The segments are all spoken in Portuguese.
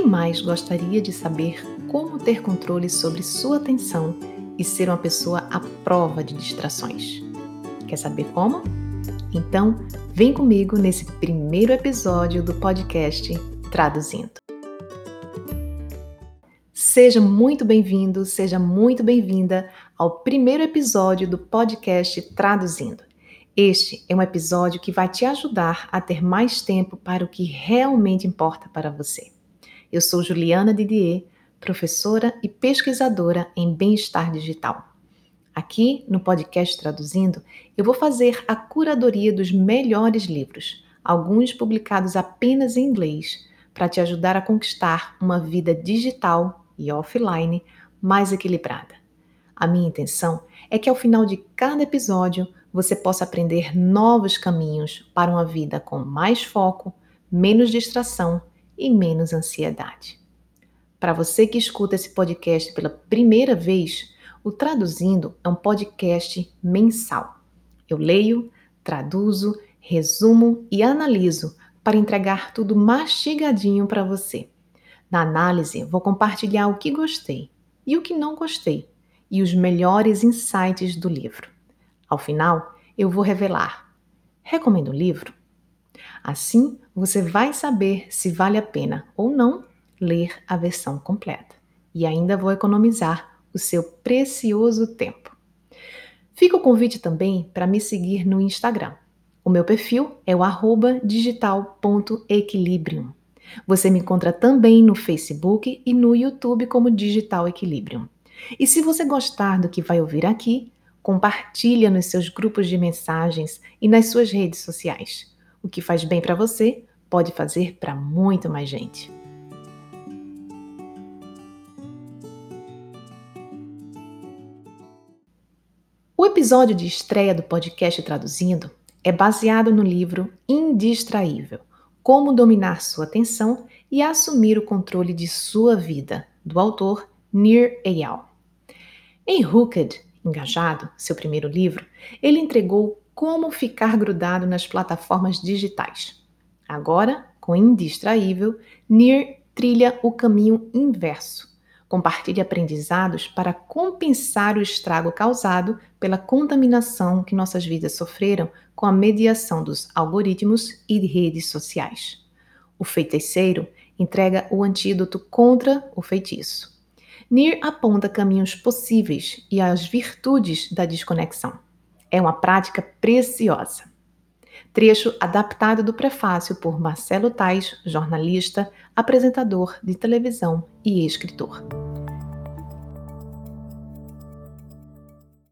Quem mais gostaria de saber como ter controle sobre sua atenção e ser uma pessoa à prova de distrações? Quer saber como? Então, vem comigo nesse primeiro episódio do podcast Traduzindo. Seja muito bem-vindo, seja muito bem-vinda ao primeiro episódio do podcast Traduzindo. Este é um episódio que vai te ajudar a ter mais tempo para o que realmente importa para você. Eu sou Juliana Didier, professora e pesquisadora em bem-estar digital. Aqui no podcast Traduzindo, eu vou fazer a curadoria dos melhores livros, alguns publicados apenas em inglês, para te ajudar a conquistar uma vida digital e offline mais equilibrada. A minha intenção é que ao final de cada episódio você possa aprender novos caminhos para uma vida com mais foco, menos distração e menos ansiedade. Para você que escuta esse podcast pela primeira vez, o Traduzindo é um podcast mensal. Eu leio, traduzo, resumo e analiso para entregar tudo mastigadinho para você. Na análise, vou compartilhar o que gostei e o que não gostei e os melhores insights do livro. Ao final, eu vou revelar: recomendo o livro? Assim, você vai saber se vale a pena ou não ler a versão completa. E ainda vou economizar o seu precioso tempo. Fica o convite também para me seguir no Instagram. O meu perfil é o digital.equilibrium. Você me encontra também no Facebook e no YouTube como Digital Equilibrium. E se você gostar do que vai ouvir aqui, compartilha nos seus grupos de mensagens e nas suas redes sociais. O que faz bem para você pode fazer para muito mais gente. O episódio de estreia do podcast Traduzindo é baseado no livro Indistraível: Como Dominar Sua Atenção e Assumir o Controle de Sua Vida, do autor Nir Eyal. Em Hooked, Engajado, seu primeiro livro, ele entregou como ficar grudado nas plataformas digitais. Agora, com Indistraível, Nir trilha o caminho inverso. Compartilha aprendizados para compensar o estrago causado pela contaminação que nossas vidas sofreram com a mediação dos algoritmos e redes sociais. O feiticeiro entrega o antídoto contra o feitiço. Nir aponta caminhos possíveis e as virtudes da desconexão é uma prática preciosa. Trecho adaptado do prefácio por Marcelo Tais, jornalista, apresentador de televisão e escritor.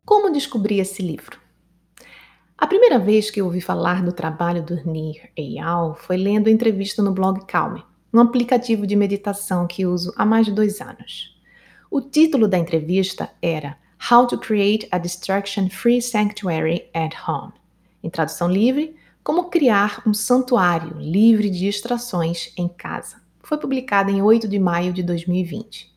Como descobri esse livro? A primeira vez que ouvi falar do trabalho do Nir Eyal foi lendo entrevista no blog Calme, um aplicativo de meditação que uso há mais de dois anos. O título da entrevista era How to Create a Distraction-Free Sanctuary at Home. Em tradução livre, Como Criar um Santuário Livre de Distrações em Casa. Foi publicada em 8 de maio de 2020.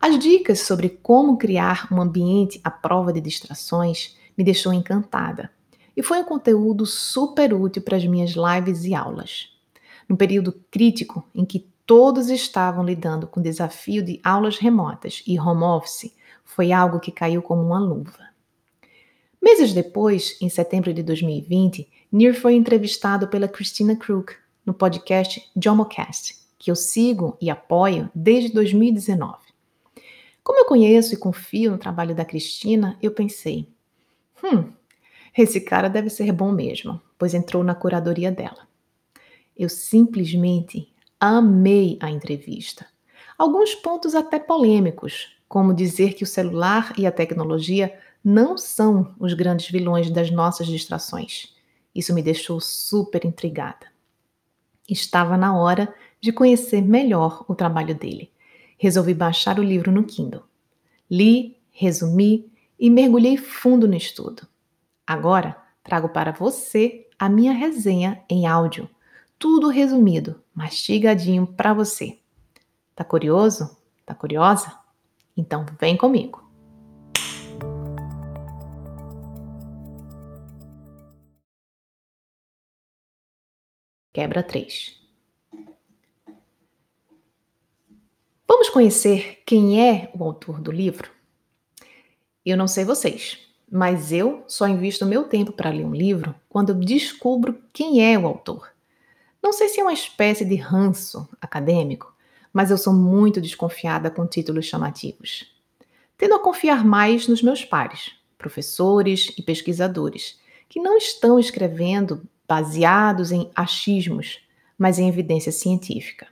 As dicas sobre como criar um ambiente à prova de distrações me deixou encantada. E foi um conteúdo super útil para as minhas lives e aulas. No período crítico em que todos estavam lidando com o desafio de aulas remotas e home office, foi algo que caiu como uma luva. Meses depois, em setembro de 2020, Nir foi entrevistado pela Christina Crook no podcast Jomocast, que eu sigo e apoio desde 2019. Como eu conheço e confio no trabalho da Cristina, eu pensei: hum, esse cara deve ser bom mesmo, pois entrou na curadoria dela. Eu simplesmente amei a entrevista. Alguns pontos até polêmicos, como dizer que o celular e a tecnologia não são os grandes vilões das nossas distrações. Isso me deixou super intrigada. Estava na hora de conhecer melhor o trabalho dele. Resolvi baixar o livro no Kindle. Li, resumi e mergulhei fundo no estudo. Agora trago para você a minha resenha em áudio. Tudo resumido, mastigadinho para você. Tá curioso? Tá curiosa? Então, vem comigo. Quebra 3. Vamos conhecer quem é o autor do livro? Eu não sei vocês, mas eu só invisto meu tempo para ler um livro quando eu descubro quem é o autor. Não sei se é uma espécie de ranço acadêmico, mas eu sou muito desconfiada com títulos chamativos. Tendo a confiar mais nos meus pares, professores e pesquisadores, que não estão escrevendo baseados em achismos, mas em evidência científica,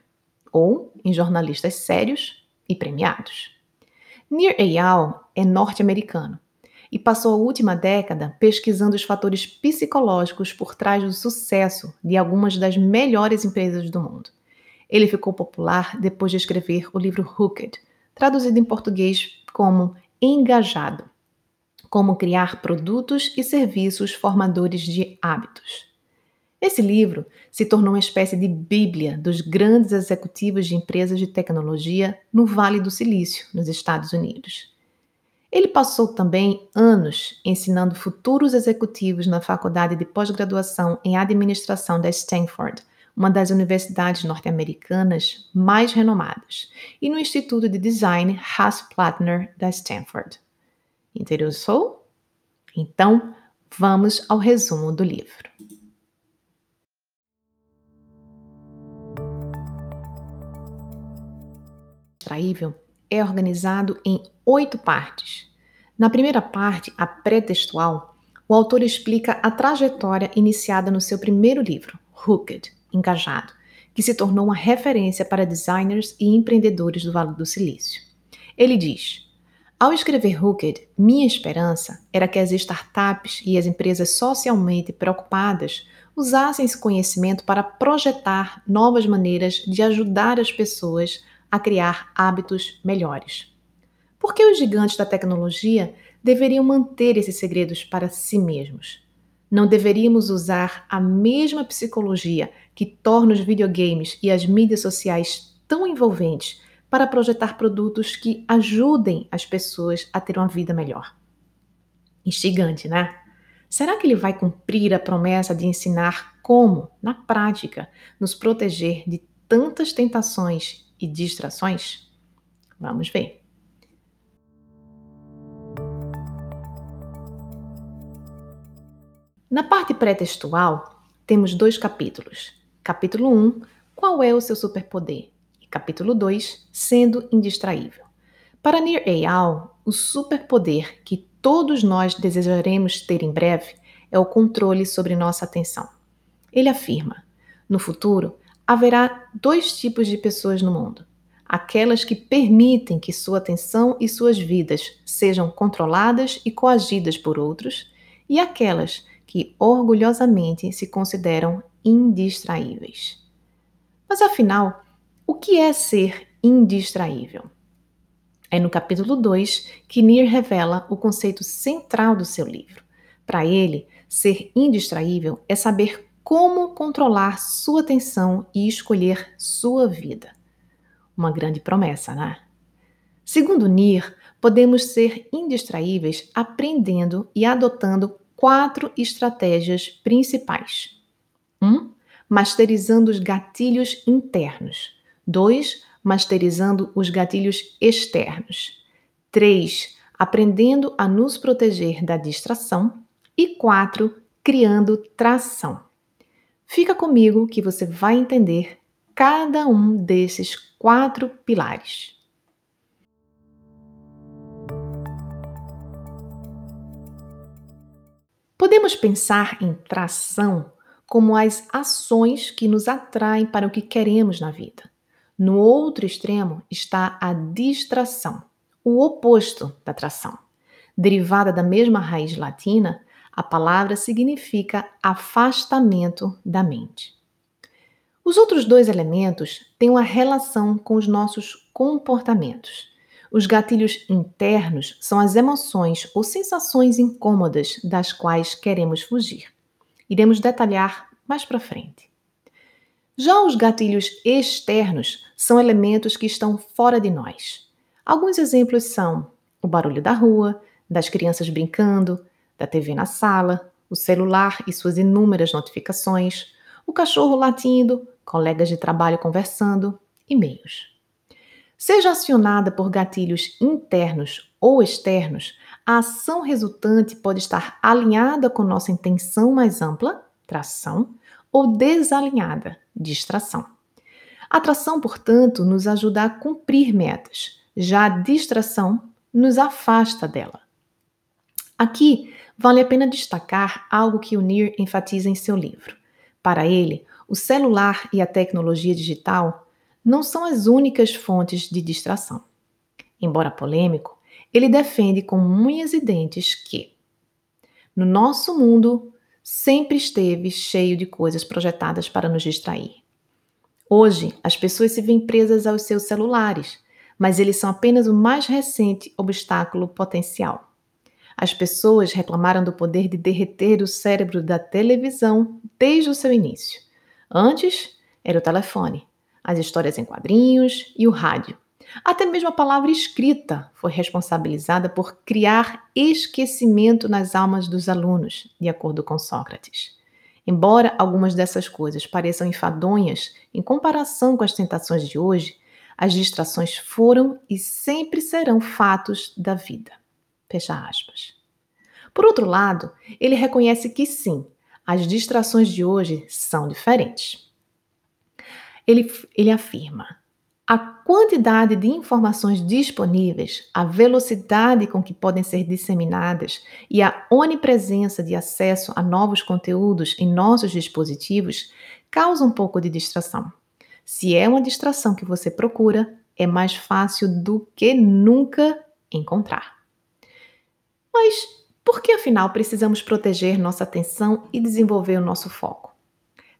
ou em jornalistas sérios e premiados. Nir Eyal é norte-americano e passou a última década pesquisando os fatores psicológicos por trás do sucesso de algumas das melhores empresas do mundo. Ele ficou popular depois de escrever o livro Hooked, traduzido em português como Engajado Como Criar Produtos e Serviços Formadores de Hábitos. Esse livro se tornou uma espécie de bíblia dos grandes executivos de empresas de tecnologia no Vale do Silício, nos Estados Unidos. Ele passou também anos ensinando futuros executivos na faculdade de pós-graduação em administração da Stanford, uma das universidades norte-americanas mais renomadas, e no Instituto de Design Haas-Plattner da Stanford. Interessou? Então, vamos ao resumo do livro. extraível é organizado em oito partes. Na primeira parte, a pré-textual, o autor explica a trajetória iniciada no seu primeiro livro, Hooked, Engajado, que se tornou uma referência para designers e empreendedores do Vale do Silício. Ele diz: Ao escrever Hooked, minha esperança era que as startups e as empresas socialmente preocupadas usassem esse conhecimento para projetar novas maneiras de ajudar as pessoas a criar hábitos melhores. Por que os gigantes da tecnologia deveriam manter esses segredos para si mesmos? Não deveríamos usar a mesma psicologia que torna os videogames e as mídias sociais tão envolventes para projetar produtos que ajudem as pessoas a ter uma vida melhor. Instigante, né? Será que ele vai cumprir a promessa de ensinar como, na prática, nos proteger de tantas tentações e distrações? Vamos ver. Na parte pré-textual, temos dois capítulos. Capítulo 1, qual é o seu superpoder? E capítulo 2, sendo indistraível. Para Nir Eyal, o superpoder que todos nós desejaremos ter em breve é o controle sobre nossa atenção. Ele afirma: no futuro, haverá dois tipos de pessoas no mundo: aquelas que permitem que sua atenção e suas vidas sejam controladas e coagidas por outros, e aquelas que orgulhosamente se consideram indistraíveis. Mas afinal, o que é ser indistraível? É no capítulo 2 que Nir revela o conceito central do seu livro. Para ele, ser indistraível é saber como controlar sua atenção e escolher sua vida. Uma grande promessa, né? Segundo Nir, podemos ser indistraíveis aprendendo e adotando quatro estratégias principais. 1. Um, masterizando os gatilhos internos. 2. Masterizando os gatilhos externos. 3. Aprendendo a nos proteger da distração. E 4. Criando tração. Fica comigo que você vai entender cada um desses quatro pilares. Podemos pensar em tração como as ações que nos atraem para o que queremos na vida. No outro extremo está a distração, o oposto da tração. Derivada da mesma raiz latina, a palavra significa afastamento da mente. Os outros dois elementos têm uma relação com os nossos comportamentos. Os gatilhos internos são as emoções ou sensações incômodas das quais queremos fugir. Iremos detalhar mais para frente. Já os gatilhos externos são elementos que estão fora de nós. Alguns exemplos são o barulho da rua, das crianças brincando, da TV na sala, o celular e suas inúmeras notificações, o cachorro latindo, colegas de trabalho conversando, e-mails. Seja acionada por gatilhos internos ou externos, a ação resultante pode estar alinhada com nossa intenção mais ampla, tração, ou desalinhada, distração. A atração, portanto, nos ajuda a cumprir metas, já a distração nos afasta dela. Aqui vale a pena destacar algo que o Nir enfatiza em seu livro. Para ele, o celular e a tecnologia digital não são as únicas fontes de distração. Embora polêmico, ele defende com unhas e dentes que, no nosso mundo, sempre esteve cheio de coisas projetadas para nos distrair. Hoje, as pessoas se veem presas aos seus celulares, mas eles são apenas o mais recente obstáculo potencial. As pessoas reclamaram do poder de derreter o cérebro da televisão desde o seu início. Antes, era o telefone, as histórias em quadrinhos e o rádio. Até mesmo a palavra escrita foi responsabilizada por criar esquecimento nas almas dos alunos, de acordo com Sócrates. Embora algumas dessas coisas pareçam enfadonhas em comparação com as tentações de hoje, as distrações foram e sempre serão fatos da vida. Fecha aspas. Por outro lado, ele reconhece que sim, as distrações de hoje são diferentes. Ele, ele afirma: a quantidade de informações disponíveis, a velocidade com que podem ser disseminadas e a onipresença de acesso a novos conteúdos em nossos dispositivos causa um pouco de distração. Se é uma distração que você procura, é mais fácil do que nunca encontrar. Mas por que afinal precisamos proteger nossa atenção e desenvolver o nosso foco?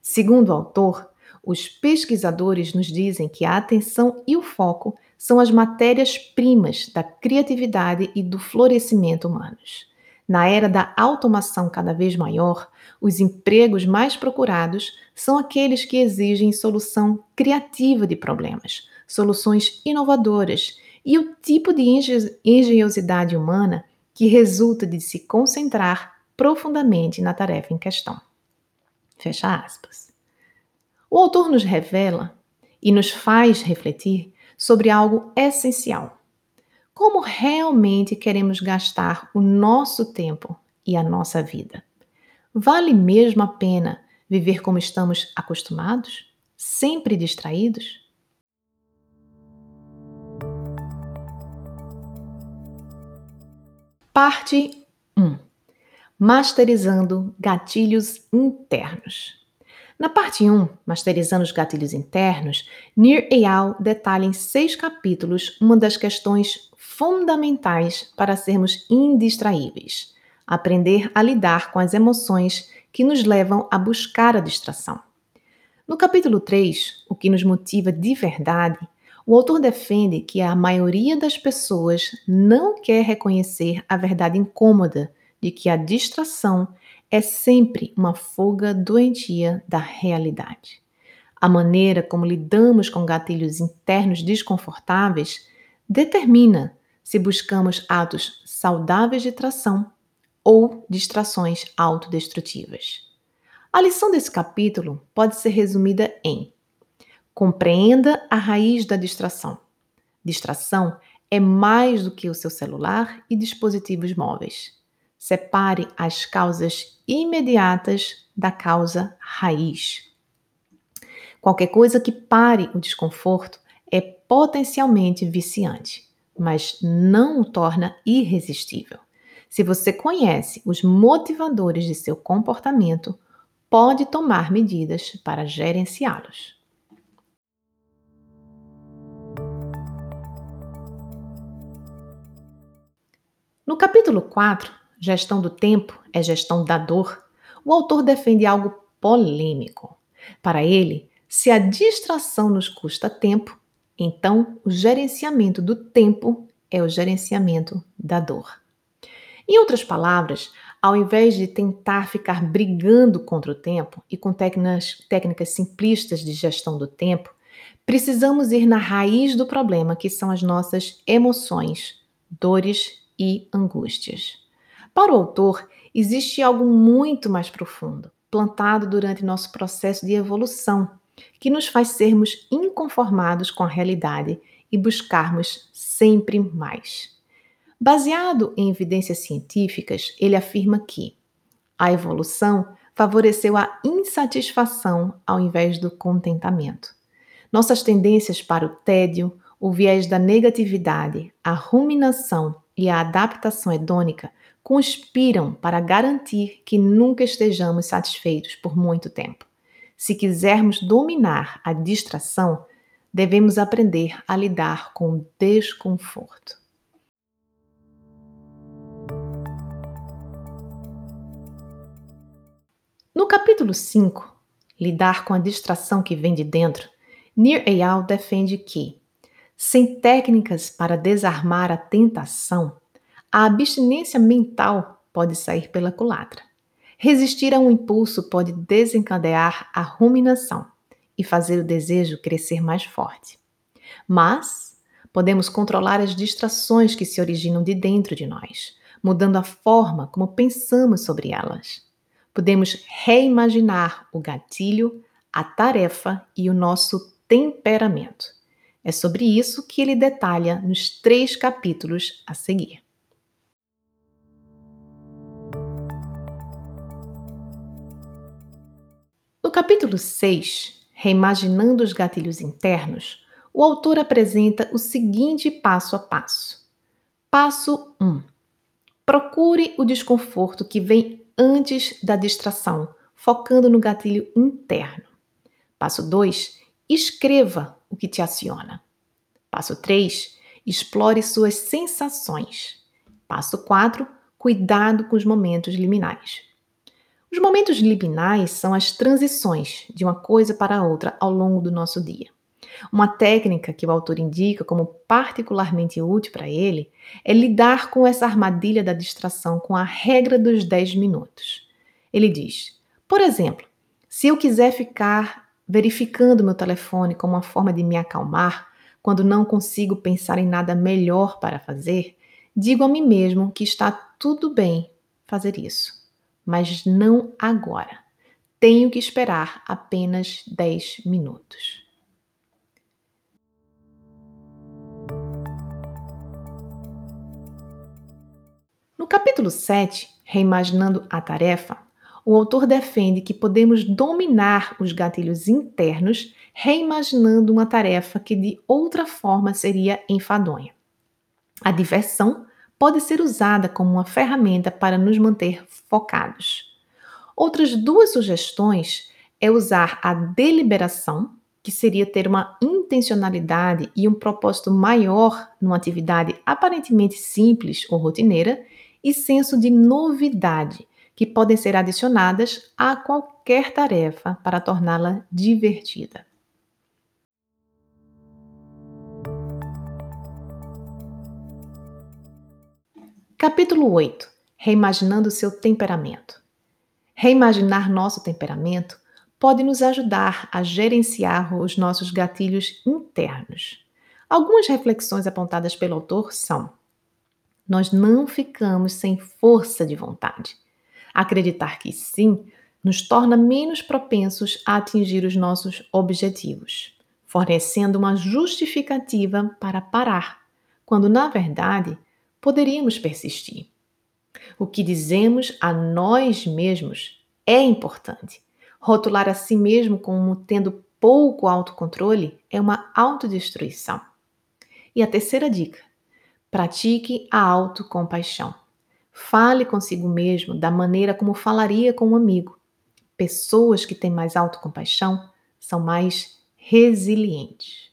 Segundo o autor, os pesquisadores nos dizem que a atenção e o foco são as matérias-primas da criatividade e do florescimento humanos. Na era da automação cada vez maior, os empregos mais procurados são aqueles que exigem solução criativa de problemas, soluções inovadoras e o tipo de engenhosidade humana que resulta de se concentrar profundamente na tarefa em questão. Fecha aspas. O autor nos revela e nos faz refletir sobre algo essencial como realmente queremos gastar o nosso tempo e a nossa vida? Vale mesmo a pena viver como estamos acostumados, sempre distraídos? Parte 1 Masterizando gatilhos internos. Na parte 1, Masterizando os Gatilhos Internos, Nir Eyal detalha em seis capítulos uma das questões fundamentais para sermos indistraíveis: aprender a lidar com as emoções que nos levam a buscar a distração. No capítulo 3, O que nos motiva de verdade, o autor defende que a maioria das pessoas não quer reconhecer a verdade incômoda de que a distração é sempre uma fuga doentia da realidade. A maneira como lidamos com gatilhos internos desconfortáveis determina se buscamos atos saudáveis de tração ou distrações autodestrutivas. A lição desse capítulo pode ser resumida em: compreenda a raiz da distração. Distração é mais do que o seu celular e dispositivos móveis. Separe as causas imediatas da causa raiz. Qualquer coisa que pare o desconforto é potencialmente viciante, mas não o torna irresistível. Se você conhece os motivadores de seu comportamento, pode tomar medidas para gerenciá-los. No capítulo 4, Gestão do tempo é gestão da dor. O autor defende algo polêmico. Para ele, se a distração nos custa tempo, então o gerenciamento do tempo é o gerenciamento da dor. Em outras palavras, ao invés de tentar ficar brigando contra o tempo e com técnicas, técnicas simplistas de gestão do tempo, precisamos ir na raiz do problema, que são as nossas emoções, dores e angústias. Para o autor, existe algo muito mais profundo, plantado durante nosso processo de evolução, que nos faz sermos inconformados com a realidade e buscarmos sempre mais. Baseado em evidências científicas, ele afirma que a evolução favoreceu a insatisfação ao invés do contentamento. Nossas tendências para o tédio, o viés da negatividade, a ruminação e a adaptação hedônica conspiram para garantir que nunca estejamos satisfeitos por muito tempo. Se quisermos dominar a distração, devemos aprender a lidar com o desconforto. No capítulo 5, Lidar com a distração que vem de dentro, Nir Eyal defende que, sem técnicas para desarmar a tentação, a abstinência mental pode sair pela culatra. Resistir a um impulso pode desencadear a ruminação e fazer o desejo crescer mais forte. Mas podemos controlar as distrações que se originam de dentro de nós, mudando a forma como pensamos sobre elas. Podemos reimaginar o gatilho, a tarefa e o nosso temperamento. É sobre isso que ele detalha nos três capítulos a seguir. Capítulo 6, Reimaginando os Gatilhos Internos, o autor apresenta o seguinte passo a passo. Passo 1. Procure o desconforto que vem antes da distração, focando no gatilho interno. Passo 2. Escreva o que te aciona. Passo 3. Explore suas sensações. Passo 4. Cuidado com os momentos liminais. Os momentos liminais são as transições de uma coisa para outra ao longo do nosso dia. Uma técnica que o autor indica como particularmente útil para ele é lidar com essa armadilha da distração com a regra dos 10 minutos. Ele diz: por exemplo, se eu quiser ficar verificando meu telefone como uma forma de me acalmar, quando não consigo pensar em nada melhor para fazer, digo a mim mesmo que está tudo bem fazer isso, mas não agora. Tenho que esperar apenas 10 minutos. No capítulo 7, Reimaginando a Tarefa, o autor defende que podemos dominar os gatilhos internos reimaginando uma tarefa que de outra forma seria enfadonha. A diversão pode ser usada como uma ferramenta para nos manter focados. Outras duas sugestões é usar a deliberação, que seria ter uma intencionalidade e um propósito maior numa atividade aparentemente simples ou rotineira, e senso de novidade, que podem ser adicionadas a qualquer tarefa para torná-la divertida. Capítulo 8 Reimaginando seu temperamento. Reimaginar nosso temperamento pode nos ajudar a gerenciar os nossos gatilhos internos. Algumas reflexões apontadas pelo autor são: nós não ficamos sem força de vontade. Acreditar que sim nos torna menos propensos a atingir os nossos objetivos, fornecendo uma justificativa para parar, quando na verdade poderíamos persistir. O que dizemos a nós mesmos é importante. Rotular a si mesmo como tendo pouco autocontrole é uma autodestruição. E a terceira dica: pratique a autocompaixão. Fale consigo mesmo da maneira como falaria com um amigo. Pessoas que têm mais autocompaixão são mais resilientes.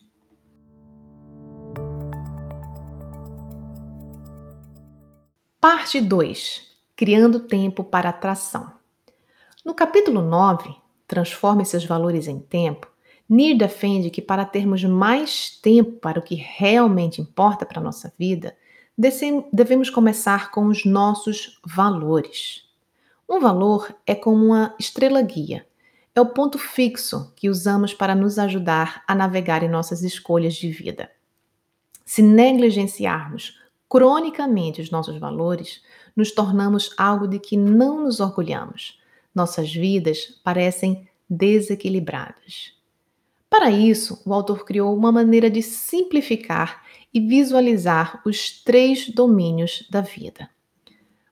Parte 2 Criando tempo para atração. No capítulo 9, Transforme seus valores em tempo, Nir defende que para termos mais tempo para o que realmente importa para a nossa vida, devemos começar com os nossos valores. Um valor é como uma estrela guia. É o ponto fixo que usamos para nos ajudar a navegar em nossas escolhas de vida. Se negligenciarmos cronicamente os nossos valores, nos tornamos algo de que não nos orgulhamos. Nossas vidas parecem desequilibradas. Para isso, o autor criou uma maneira de simplificar e visualizar os três domínios da vida.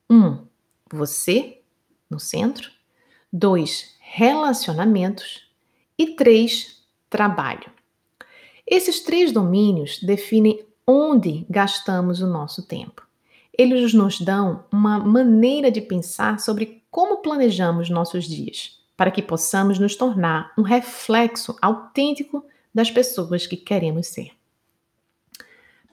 1. Um, você, no centro. 2. Relacionamentos. E 3. Trabalho. Esses três domínios definem onde gastamos o nosso tempo. Eles nos dão uma maneira de pensar sobre como planejamos nossos dias, para que possamos nos tornar um reflexo autêntico das pessoas que queremos ser.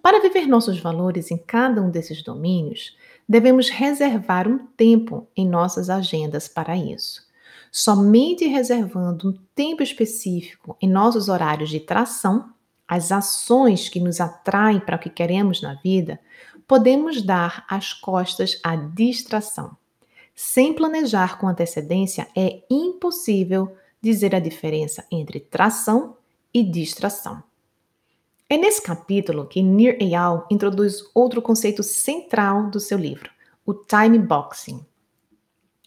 Para viver nossos valores em cada um desses domínios, devemos reservar um tempo em nossas agendas para isso. Somente reservando um tempo específico em nossos horários de tração as ações que nos atraem para o que queremos na vida, podemos dar as costas à distração. Sem planejar com antecedência, é impossível dizer a diferença entre tração e distração. É nesse capítulo que Nir Eyal introduz outro conceito central do seu livro, o time boxing.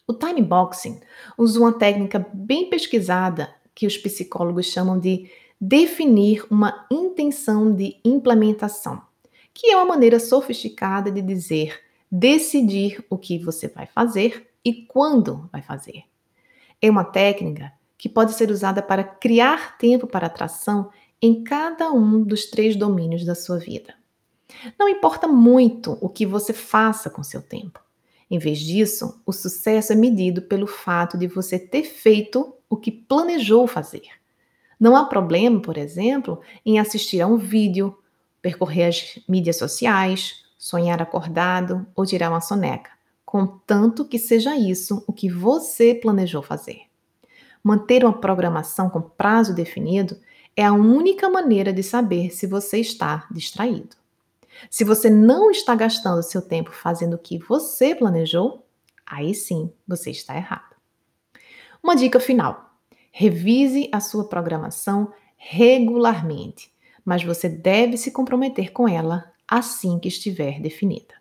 O time boxing usa uma técnica bem pesquisada que os psicólogos chamam de definir uma intenção de implementação, que é uma maneira sofisticada de dizer decidir o que você vai fazer e quando vai fazer. É uma técnica que pode ser usada para criar tempo para atração em cada um dos três domínios da sua vida. Não importa muito o que você faça com seu tempo. Em vez disso, o sucesso é medido pelo fato de você ter feito o que planejou fazer. Não há problema, por exemplo, em assistir a um vídeo, percorrer as mídias sociais, sonhar acordado ou tirar uma soneca, contanto que seja isso o que você planejou fazer. Manter uma programação com prazo definido é a única maneira de saber se você está distraído. Se você não está gastando seu tempo fazendo o que você planejou, aí sim você está errado. Uma dica final. Revise a sua programação regularmente, mas você deve se comprometer com ela assim que estiver definida.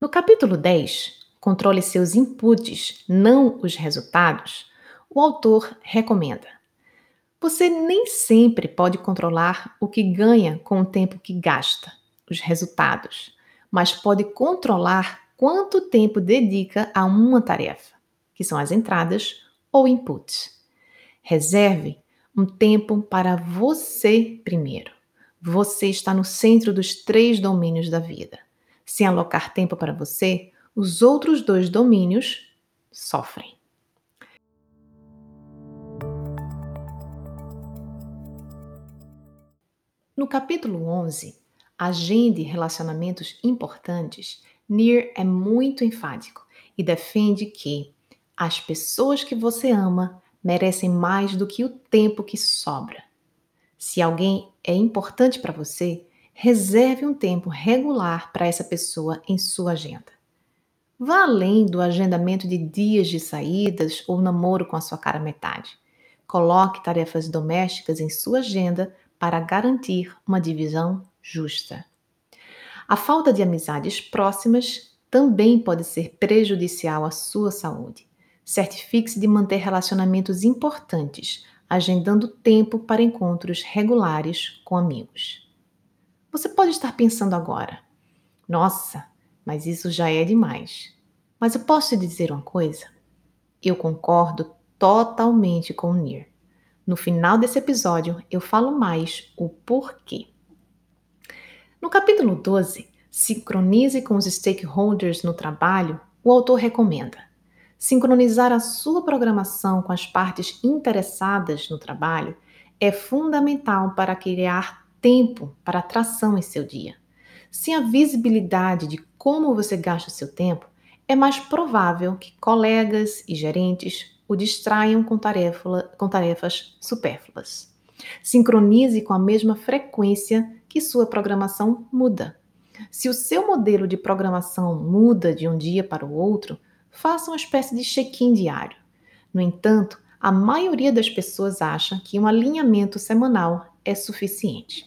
No capítulo 10, Controle seus inputs, não os resultados, o autor recomenda: Você nem sempre pode controlar o que ganha com o tempo que gasta, os resultados, mas pode controlar quanto tempo dedica a uma tarefa, que são as entradas ou inputs. Reserve um tempo para você primeiro. Você está no centro dos três domínios da vida. Sem alocar tempo para você, os outros dois domínios sofrem. No capítulo 11, Agende relacionamentos importantes, Nir é muito enfático e defende que as pessoas que você ama merecem mais do que o tempo que sobra. Se alguém é importante para você, reserve um tempo regular para essa pessoa em sua agenda. Vá além do agendamento de dias de saídas ou namoro com a sua cara metade. Coloque tarefas domésticas em sua agenda para garantir uma divisão justa. A falta de amizades próximas também pode ser prejudicial à sua saúde. Certifique-se de manter relacionamentos importantes, agendando tempo para encontros regulares com amigos. Você pode estar pensando agora: nossa, mas isso já é demais. Mas eu posso te dizer uma coisa? Eu concordo totalmente com o Nir. No final desse episódio, eu falo mais o porquê. No capítulo 12, Sincronize com os stakeholders no trabalho, o autor recomenda sincronizar a sua programação com as partes interessadas no trabalho é fundamental para criar tempo para atração em seu dia. Sem a visibilidade de como você gasta seu tempo, é mais provável que colegas e gerentes o distraiam com, tarefa, com tarefas supérfluas. Sincronize com a mesma frequência que sua programação muda. Se o seu modelo de programação muda de um dia para o outro, faça uma espécie de check-in diário. No entanto, a maioria das pessoas acha que um alinhamento semanal é suficiente.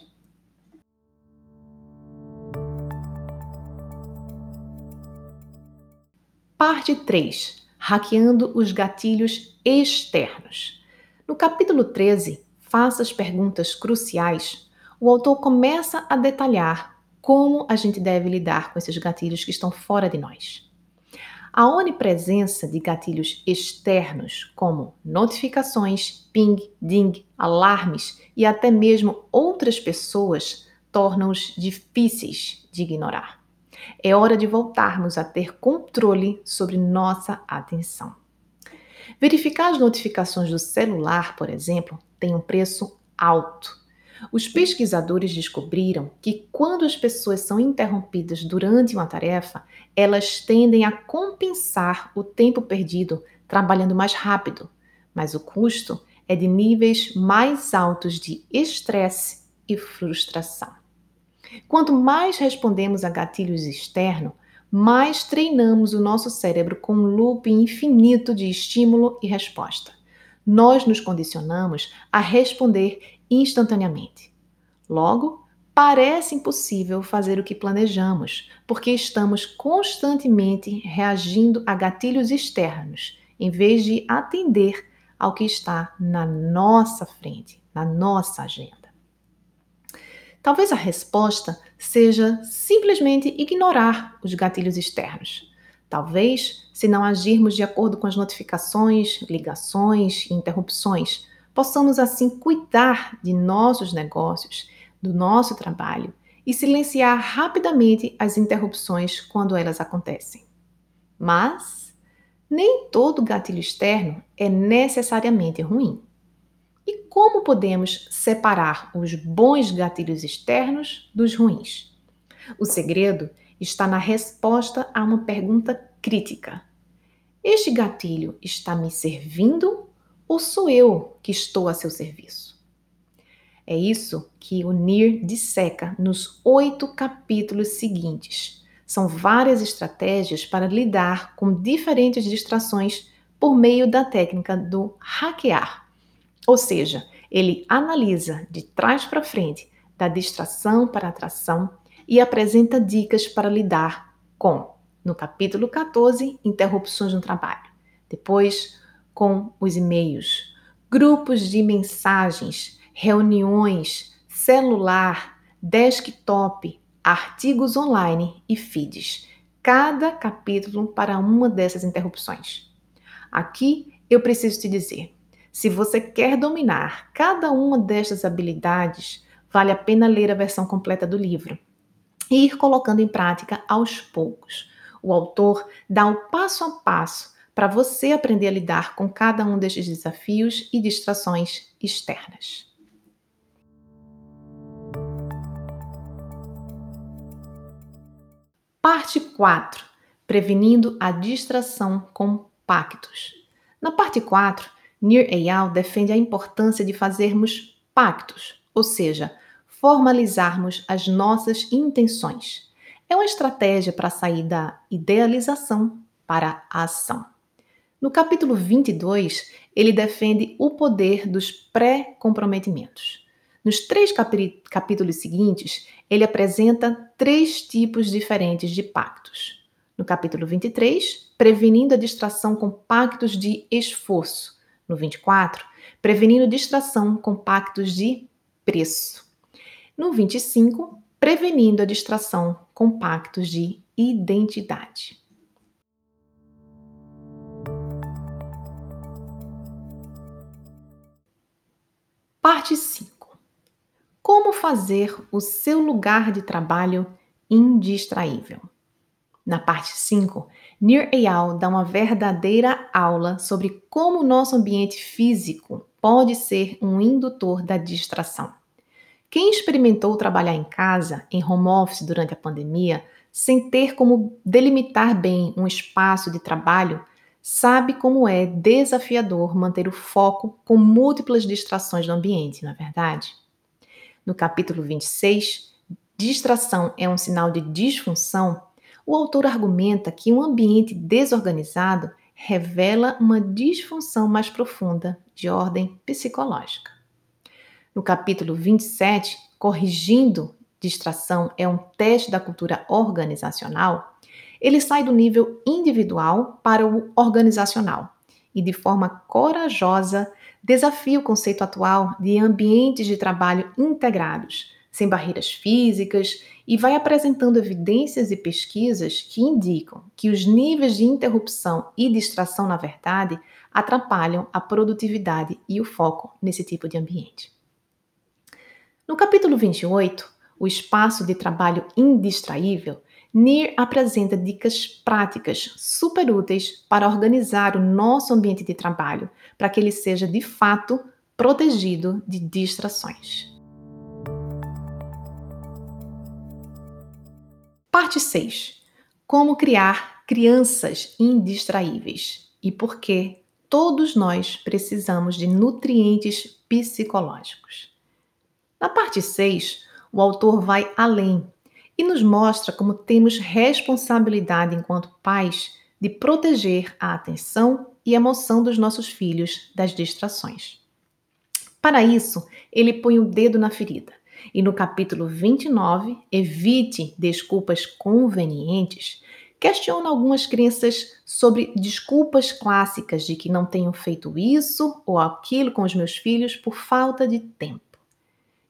Parte 3. hackeando os gatilhos externos. No capítulo 13, Faça as perguntas cruciais, o autor começa a detalhar como a gente deve lidar com esses gatilhos que estão fora de nós. A onipresença de gatilhos externos, como notificações, ping, ding, alarmes e até mesmo outras pessoas, tornam-os difíceis de ignorar. É hora de voltarmos a ter controle sobre nossa atenção. Verificar as notificações do celular, por exemplo, tem um preço alto. Os pesquisadores descobriram que quando as pessoas são interrompidas durante uma tarefa, elas tendem a compensar o tempo perdido trabalhando mais rápido, mas o custo é de níveis mais altos de estresse e frustração. Quanto mais respondemos a gatilhos externos, mais treinamos o nosso cérebro com um loop infinito de estímulo e resposta. Nós nos condicionamos a responder instantaneamente. Logo, parece impossível fazer o que planejamos, porque estamos constantemente reagindo a gatilhos externos, em vez de atender ao que está na nossa frente, na nossa agenda. Talvez a resposta seja simplesmente ignorar os gatilhos externos. Talvez, se não agirmos de acordo com as notificações, ligações e interrupções, possamos assim cuidar de nossos negócios, do nosso trabalho e silenciar rapidamente as interrupções quando elas acontecem. Mas nem todo gatilho externo é necessariamente ruim. E como podemos separar os bons gatilhos externos dos ruins? O segredo está na resposta a uma pergunta crítica. Este gatilho está me servindo ou sou eu que estou a seu serviço? É isso que o Nir disseca nos oito capítulos seguintes. São várias estratégias para lidar com diferentes distrações por meio da técnica do hackear ou seja, ele analisa de trás para frente, da distração para atração e apresenta dicas para lidar com, no capítulo 14, interrupções no trabalho. Depois, com os e-mails, grupos de mensagens, reuniões, celular, desktop, artigos online e feeds. Cada capítulo para uma dessas interrupções. Aqui eu preciso te dizer: se você quer dominar cada uma destas habilidades, vale a pena ler a versão completa do livro e ir colocando em prática aos poucos. O autor dá o passo a passo para você aprender a lidar com cada um destes desafios e distrações externas. Parte 4: Prevenindo a distração com pactos. Na parte 4, Nir Eyal defende a importância de fazermos pactos, ou seja, formalizarmos as nossas intenções. É uma estratégia para sair da idealização para a ação. No capítulo 22, ele defende o poder dos pré-comprometimentos. Nos três capítulos seguintes, ele apresenta três tipos diferentes de pactos. No capítulo 23, prevenindo a distração com pactos de esforço no 24, prevenindo distração com pactos de preço. No 25, prevenindo a distração com pactos de identidade. Parte 5. Como fazer o seu lugar de trabalho indistraível. Na parte 5, Nir Eyal dá uma verdadeira aula sobre como o nosso ambiente físico pode ser um indutor da distração. Quem experimentou trabalhar em casa, em home office durante a pandemia, sem ter como delimitar bem um espaço de trabalho, sabe como é desafiador manter o foco com múltiplas distrações no ambiente, não é verdade? No capítulo 26, distração é um sinal de disfunção o autor argumenta que um ambiente desorganizado revela uma disfunção mais profunda de ordem psicológica. No capítulo 27, Corrigindo Distração é um teste da cultura organizacional, Ele sai do nível individual para o organizacional e, de forma corajosa, desafia o conceito atual de ambientes de trabalho integrados, sem barreiras físicas, e vai apresentando evidências e pesquisas que indicam que os níveis de interrupção e distração, na verdade, atrapalham a produtividade e o foco nesse tipo de ambiente. No capítulo 28, o espaço de trabalho indistraível, NIR apresenta dicas práticas super úteis para organizar o nosso ambiente de trabalho, para que ele seja de fato protegido de distrações. Parte 6. Como criar crianças indistraíveis e por que todos nós precisamos de nutrientes psicológicos. Na parte 6, o autor vai além e nos mostra como temos responsabilidade enquanto pais de proteger a atenção e emoção dos nossos filhos das distrações. Para isso, ele põe o dedo na ferida. E no capítulo 29, Evite Desculpas Convenientes, questiona algumas crenças sobre desculpas clássicas de que não tenho feito isso ou aquilo com os meus filhos por falta de tempo.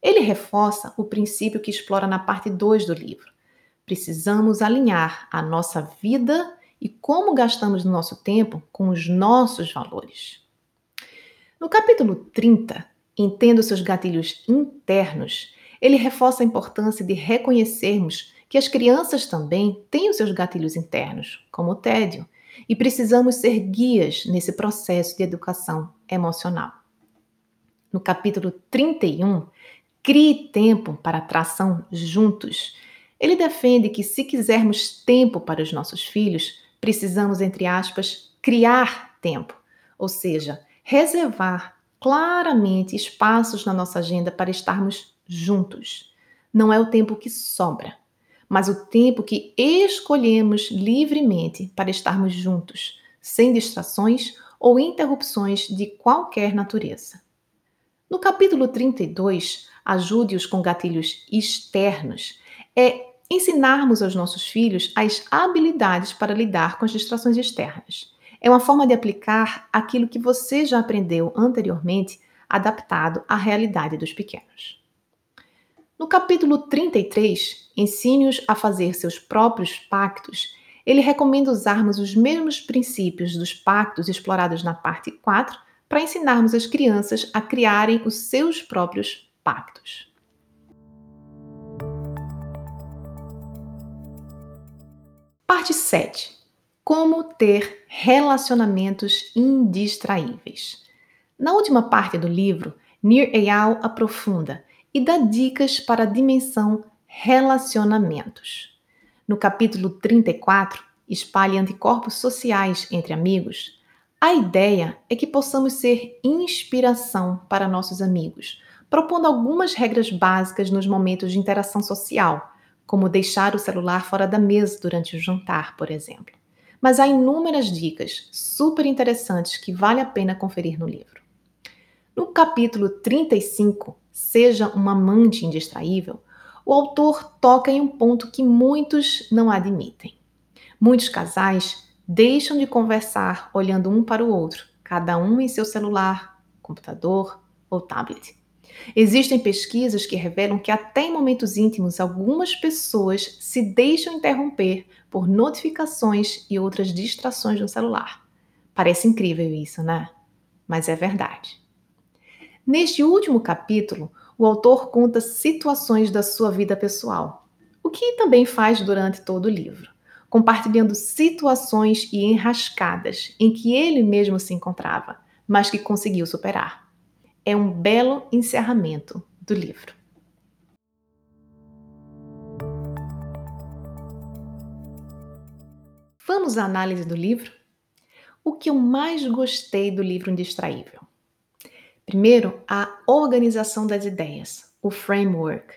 Ele reforça o princípio que explora na parte 2 do livro. Precisamos alinhar a nossa vida e como gastamos nosso tempo com os nossos valores. No capítulo 30, Entenda os seus gatilhos internos, ele reforça a importância de reconhecermos que as crianças também têm os seus gatilhos internos, como o tédio, e precisamos ser guias nesse processo de educação emocional. No capítulo 31, Crie tempo para atração juntos. Ele defende que se quisermos tempo para os nossos filhos, precisamos, entre aspas, criar tempo, ou seja, reservar claramente espaços na nossa agenda para estarmos juntos. Não é o tempo que sobra, mas o tempo que escolhemos livremente para estarmos juntos, sem distrações ou interrupções de qualquer natureza. No capítulo 32, ajude-os com gatilhos externos, é ensinarmos aos nossos filhos as habilidades para lidar com as distrações externas. É uma forma de aplicar aquilo que você já aprendeu anteriormente, adaptado à realidade dos pequenos. No capítulo 33, Ensine-os a fazer seus próprios pactos, ele recomenda usarmos os mesmos princípios dos pactos explorados na parte 4 para ensinarmos as crianças a criarem os seus próprios pactos. Parte 7. Como ter relacionamentos indistraíveis. Na última parte do livro, Nir Eyal aprofunda e dá dicas para a dimensão relacionamentos. No capítulo 34, espalhe anticorpos sociais entre amigos. A ideia é que possamos ser inspiração para nossos amigos, propondo algumas regras básicas nos momentos de interação social, como deixar o celular fora da mesa durante o jantar, por exemplo. Mas há inúmeras dicas super interessantes que vale a pena conferir no livro. No capítulo 35, Seja uma amante indistraível, o autor toca em um ponto que muitos não admitem. Muitos casais deixam de conversar olhando um para o outro, cada um em seu celular, computador ou tablet. Existem pesquisas que revelam que até em momentos íntimos algumas pessoas se deixam interromper por notificações e outras distrações no celular. Parece incrível isso, né? Mas é verdade. Neste último capítulo, o autor conta situações da sua vida pessoal, o que também faz durante todo o livro, compartilhando situações e enrascadas em que ele mesmo se encontrava, mas que conseguiu superar é um belo encerramento do livro. Vamos à análise do livro? O que eu mais gostei do livro Indistraível? Primeiro, a organização das ideias, o framework,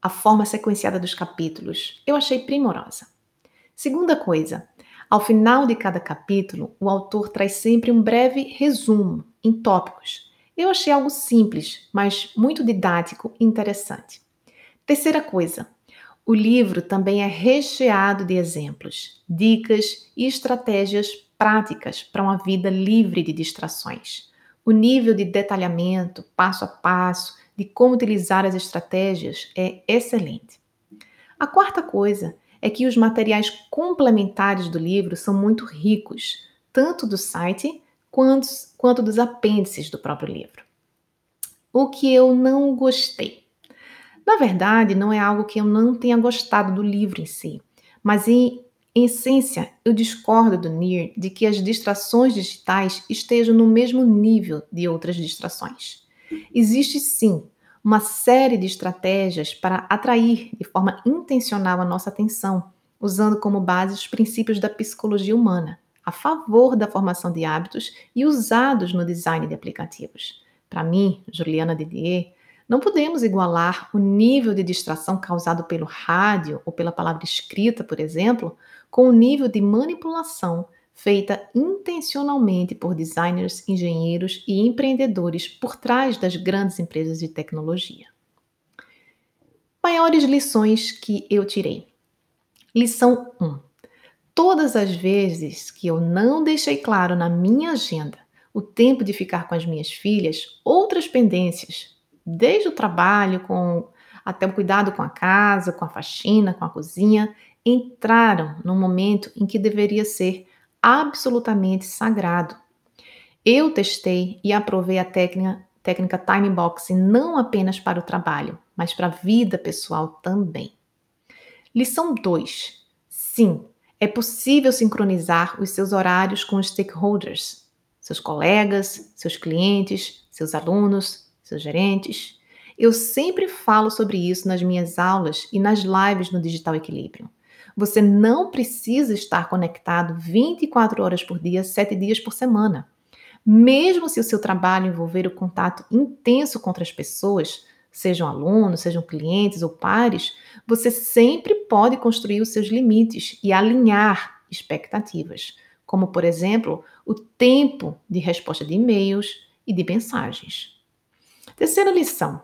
a forma sequenciada dos capítulos. Eu achei primorosa. Segunda coisa, ao final de cada capítulo, o autor traz sempre um breve resumo em tópicos eu achei algo simples, mas muito didático e interessante. Terceira coisa, O livro também é recheado de exemplos, dicas e estratégias práticas para uma vida livre de distrações. O nível de detalhamento, passo a passo, de como utilizar as estratégias é excelente. A quarta coisa é que os materiais complementares do livro são muito ricos, tanto do site quanto, quanto dos apêndices do próprio livro. O que eu não gostei. Na verdade, não é algo que eu não tenha gostado do livro em si, mas em, em essência, eu discordo do Nir de que as distrações digitais estejam no mesmo nível de outras distrações. Existe sim uma série de estratégias para atrair de forma intencional a nossa atenção, usando como base os princípios da psicologia humana, a favor da formação de hábitos e usados no design de aplicativos. Para mim, Juliana Didier, não podemos igualar o nível de distração causado pelo rádio ou pela palavra escrita, por exemplo, com o nível de manipulação feita intencionalmente por designers, engenheiros e empreendedores por trás das grandes empresas de tecnologia. Maiores lições que eu tirei. Lição 1. Todas as vezes que eu não deixei claro na minha agenda o tempo de ficar com as minhas filhas, outras pendências, desde o trabalho com até o cuidado com a casa, com a faxina, com a cozinha, entraram no momento em que deveria ser absolutamente sagrado. Eu testei e aprovei a técnica, técnica time boxing não apenas para o trabalho, mas para a vida pessoal também. Lição 2. Sim, é possível sincronizar os seus horários com os stakeholders, seus colegas, seus clientes, seus alunos, seus gerentes. Eu sempre falo sobre isso nas minhas aulas e nas lives no Digital Equilíbrio. Você não precisa estar conectado 24 horas por dia, 7 dias por semana. Mesmo se o seu trabalho envolver o contato intenso com outras pessoas, sejam alunos, sejam clientes ou pares, você sempre pode construir os seus limites e alinhar expectativas, como, por exemplo, o tempo de resposta de e-mails e de mensagens. Terceira lição: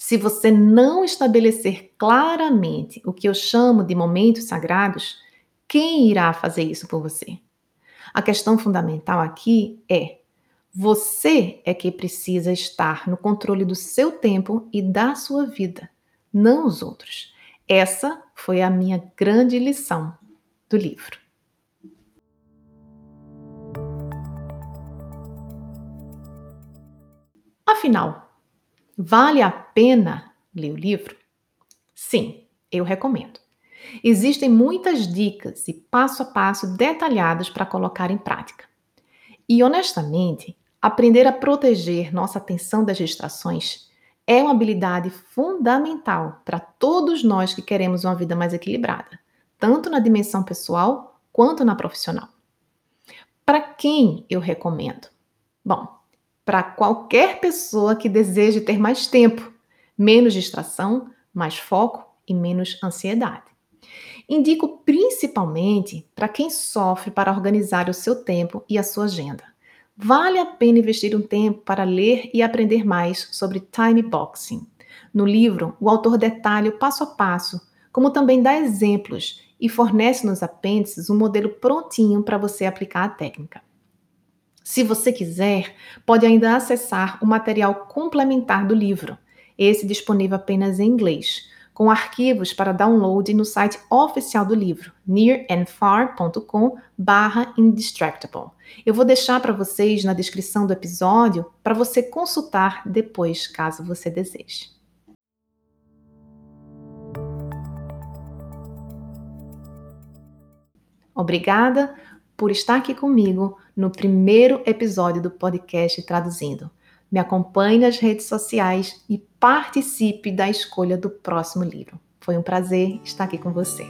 se você não estabelecer claramente o que eu chamo de momentos sagrados, quem irá fazer isso por você? A questão fundamental aqui é: você é que precisa estar no controle do seu tempo e da sua vida, não os outros. Essa foi a minha grande lição do livro. Afinal, Vale a pena ler o livro? Sim, eu recomendo. Existem muitas dicas e passo a passo detalhados para colocar em prática. E honestamente, aprender a proteger nossa atenção das distrações é uma habilidade fundamental para todos nós que queremos uma vida mais equilibrada, tanto na dimensão pessoal quanto na profissional. Para quem eu recomendo? Bom, para qualquer pessoa que deseje ter mais tempo, menos distração, mais foco e menos ansiedade. Indico principalmente para quem sofre para organizar o seu tempo e a sua agenda. Vale a pena investir um tempo para ler e aprender mais sobre time boxing. No livro, o autor detalha o passo a passo, como também dá exemplos e fornece nos apêndices um modelo prontinho para você aplicar a técnica. Se você quiser, pode ainda acessar o material complementar do livro, esse disponível apenas em inglês, com arquivos para download no site oficial do livro, nearandfar.com indistractable. Eu vou deixar para vocês na descrição do episódio para você consultar depois, caso você deseje. Obrigada por estar aqui comigo no primeiro episódio do podcast Traduzindo. Me acompanhe nas redes sociais e participe da escolha do próximo livro. Foi um prazer estar aqui com você.